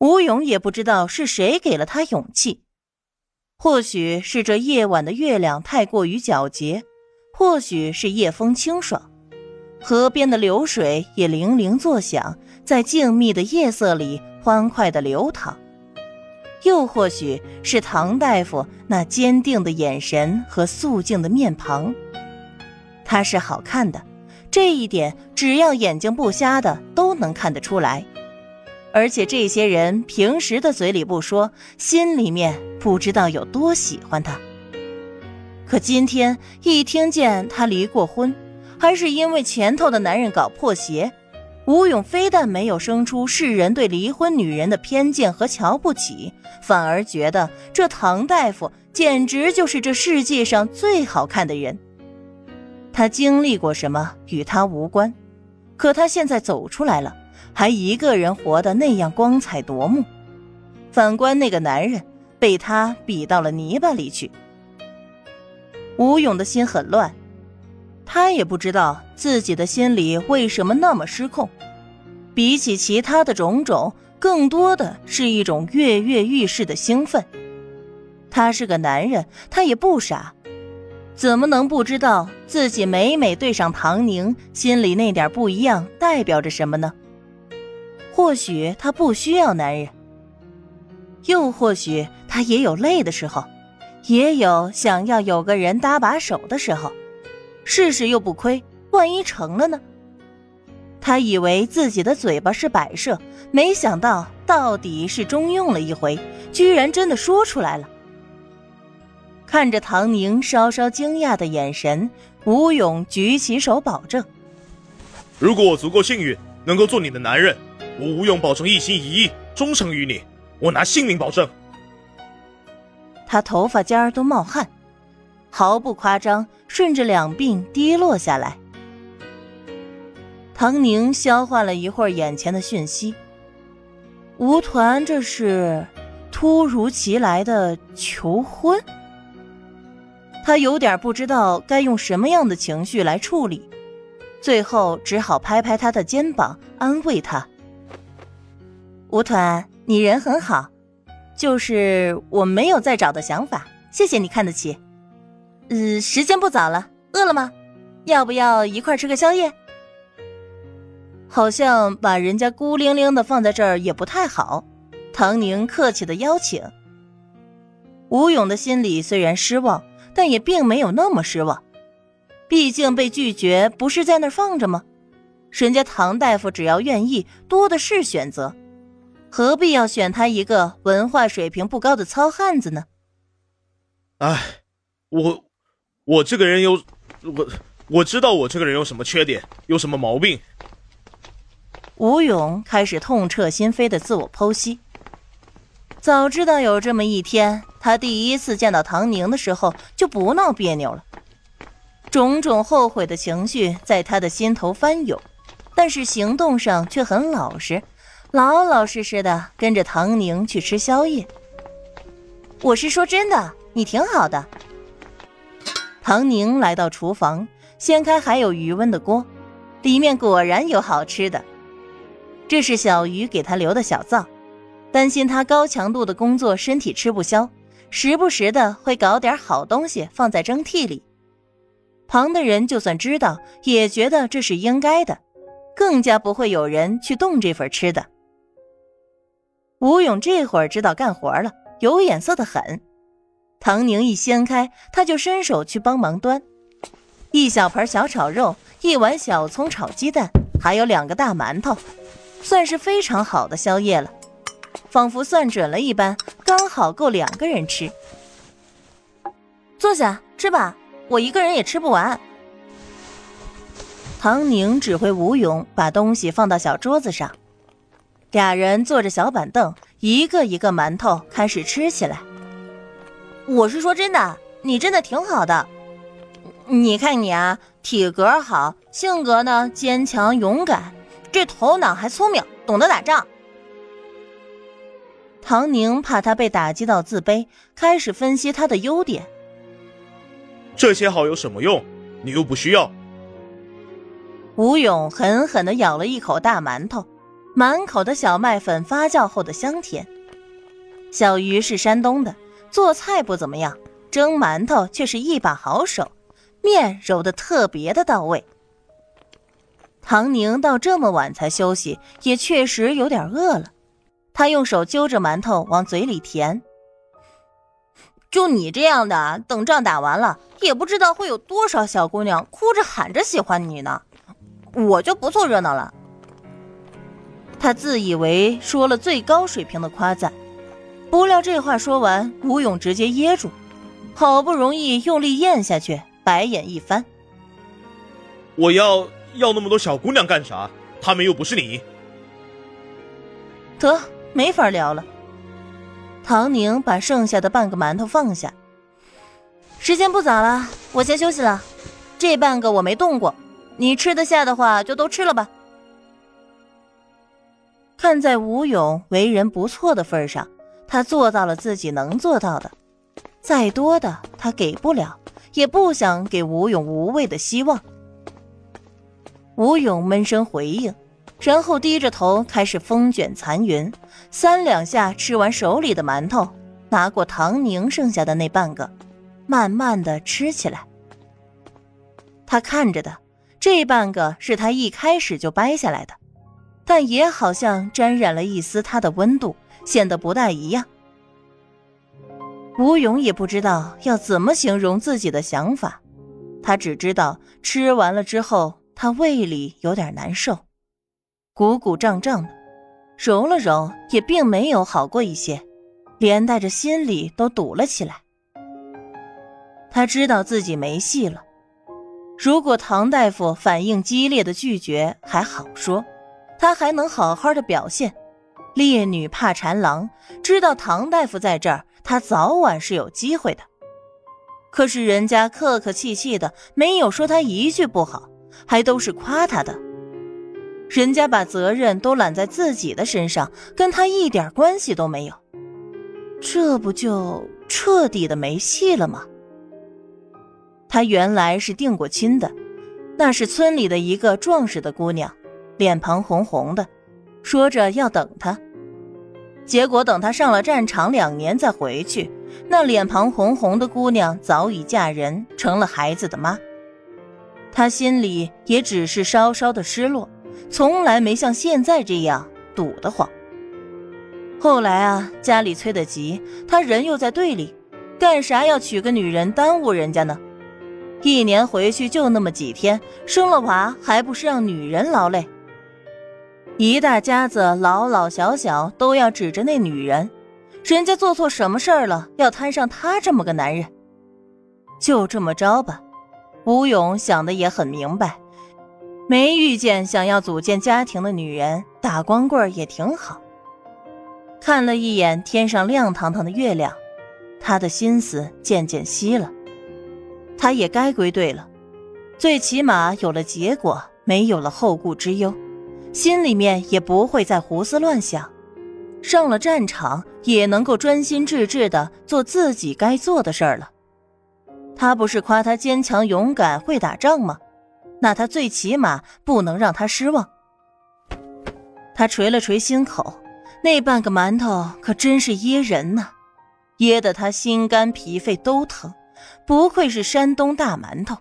吴勇也不知道是谁给了他勇气，或许是这夜晚的月亮太过于皎洁，或许是夜风清爽，河边的流水也铃铃作响，在静谧的夜色里欢快的流淌。又或许是唐大夫那坚定的眼神和肃静的面庞，他是好看的，这一点只要眼睛不瞎的都能看得出来。而且这些人平时的嘴里不说，心里面不知道有多喜欢他。可今天一听见他离过婚，还是因为前头的男人搞破鞋。吴勇非但没有生出世人对离婚女人的偏见和瞧不起，反而觉得这唐大夫简直就是这世界上最好看的人。他经历过什么与他无关，可他现在走出来了，还一个人活得那样光彩夺目。反观那个男人，被他比到了泥巴里去。吴勇的心很乱。他也不知道自己的心里为什么那么失控，比起其他的种种，更多的是一种跃跃欲试的兴奋。他是个男人，他也不傻，怎么能不知道自己每每对上唐宁，心里那点不一样代表着什么呢？或许他不需要男人，又或许他也有累的时候，也有想要有个人搭把手的时候。试试又不亏，万一成了呢？他以为自己的嘴巴是摆设，没想到到底是中用了一回，居然真的说出来了。看着唐宁稍稍惊讶的眼神，吴勇举起手保证：“如果我足够幸运，能够做你的男人，我吴勇保证一心一意，忠诚于你，我拿性命保证。”他头发尖儿都冒汗。毫不夸张，顺着两鬓滴落下来。唐宁消化了一会儿眼前的讯息，吴团这是突如其来的求婚，他有点不知道该用什么样的情绪来处理，最后只好拍拍他的肩膀，安慰他：“吴团，你人很好，就是我没有再找的想法，谢谢你看得起。”呃，时间不早了，饿了吗？要不要一块吃个宵夜？好像把人家孤零零的放在这儿也不太好。唐宁客气的邀请。吴勇的心里虽然失望，但也并没有那么失望。毕竟被拒绝不是在那儿放着吗？人家唐大夫只要愿意，多的是选择，何必要选他一个文化水平不高的糙汉子呢？哎，我。我这个人有，我我知道我这个人有什么缺点，有什么毛病。吴勇开始痛彻心扉的自我剖析。早知道有这么一天，他第一次见到唐宁的时候就不闹别扭了。种种后悔的情绪在他的心头翻涌，但是行动上却很老实，老老实实的跟着唐宁去吃宵夜。我是说真的，你挺好的。唐宁来到厨房，掀开还有余温的锅，里面果然有好吃的。这是小鱼给他留的小灶，担心他高强度的工作身体吃不消，时不时的会搞点好东西放在蒸屉里。旁的人就算知道，也觉得这是应该的，更加不会有人去动这份吃的。吴勇这会儿知道干活了，有眼色的很。唐宁一掀开，他就伸手去帮忙端，一小盆小炒肉，一碗小葱炒鸡蛋，还有两个大馒头，算是非常好的宵夜了，仿佛算准了一般，刚好够两个人吃。坐下吃吧，我一个人也吃不完。唐宁指挥吴勇把东西放到小桌子上，俩人坐着小板凳，一个一个馒头开始吃起来。我是说真的，你真的挺好的。你看你啊，体格好，性格呢坚强勇敢，这头脑还聪明，懂得打仗。唐宁怕他被打击到自卑，开始分析他的优点。这些好有什么用？你又不需要。吴勇狠狠的咬了一口大馒头，满口的小麦粉发酵后的香甜。小鱼是山东的，做菜不怎么样，蒸馒头却是一把好手，面揉的特别的到位。唐宁到这么晚才休息，也确实有点饿了。他用手揪着馒头往嘴里填。就你这样的，等仗打完了，也不知道会有多少小姑娘哭着喊着喜欢你呢。我就不凑热闹了。他自以为说了最高水平的夸赞，不料这话说完，吴勇直接噎住，好不容易用力咽下去，白眼一翻：“我要要那么多小姑娘干啥？她们又不是你。”得，没法聊了。唐宁把剩下的半个馒头放下。时间不早了，我先休息了。这半个我没动过，你吃得下的话就都吃了吧。看在吴勇为人不错的份上，他做到了自己能做到的，再多的他给不了，也不想给吴勇无谓的希望。吴勇闷声回应。然后低着头开始风卷残云，三两下吃完手里的馒头，拿过唐宁剩下的那半个，慢慢的吃起来。他看着的这半个是他一开始就掰下来的，但也好像沾染了一丝它的温度，显得不大一样。吴勇也不知道要怎么形容自己的想法，他只知道吃完了之后，他胃里有点难受。鼓鼓胀胀的，揉了揉也并没有好过一些，连带着心里都堵了起来。他知道自己没戏了。如果唐大夫反应激烈的拒绝还好说，他还能好好的表现。烈女怕缠郎，知道唐大夫在这儿，他早晚是有机会的。可是人家客客气气的，没有说他一句不好，还都是夸他的。人家把责任都揽在自己的身上，跟他一点关系都没有，这不就彻底的没戏了吗？他原来是定过亲的，那是村里的一个壮实的姑娘，脸庞红红的，说着要等他。结果等他上了战场两年再回去，那脸庞红红的姑娘早已嫁人，成了孩子的妈。他心里也只是稍稍的失落。从来没像现在这样堵得慌。后来啊，家里催得急，他人又在队里，干啥要娶个女人耽误人家呢？一年回去就那么几天，生了娃还不是让女人劳累？一大家子老老小小都要指着那女人，人家做错什么事儿了，要摊上他这么个男人？就这么着吧。吴勇想的也很明白。没遇见想要组建家庭的女人，打光棍也挺好。看了一眼天上亮堂堂的月亮，他的心思渐渐稀了。他也该归队了，最起码有了结果，没有了后顾之忧，心里面也不会再胡思乱想。上了战场，也能够专心致志的做自己该做的事儿了。他不是夸他坚强勇敢、会打仗吗？那他最起码不能让他失望。他捶了捶心口，那半个馒头可真是噎人呐，噎得他心肝脾肺都疼。不愧是山东大馒头。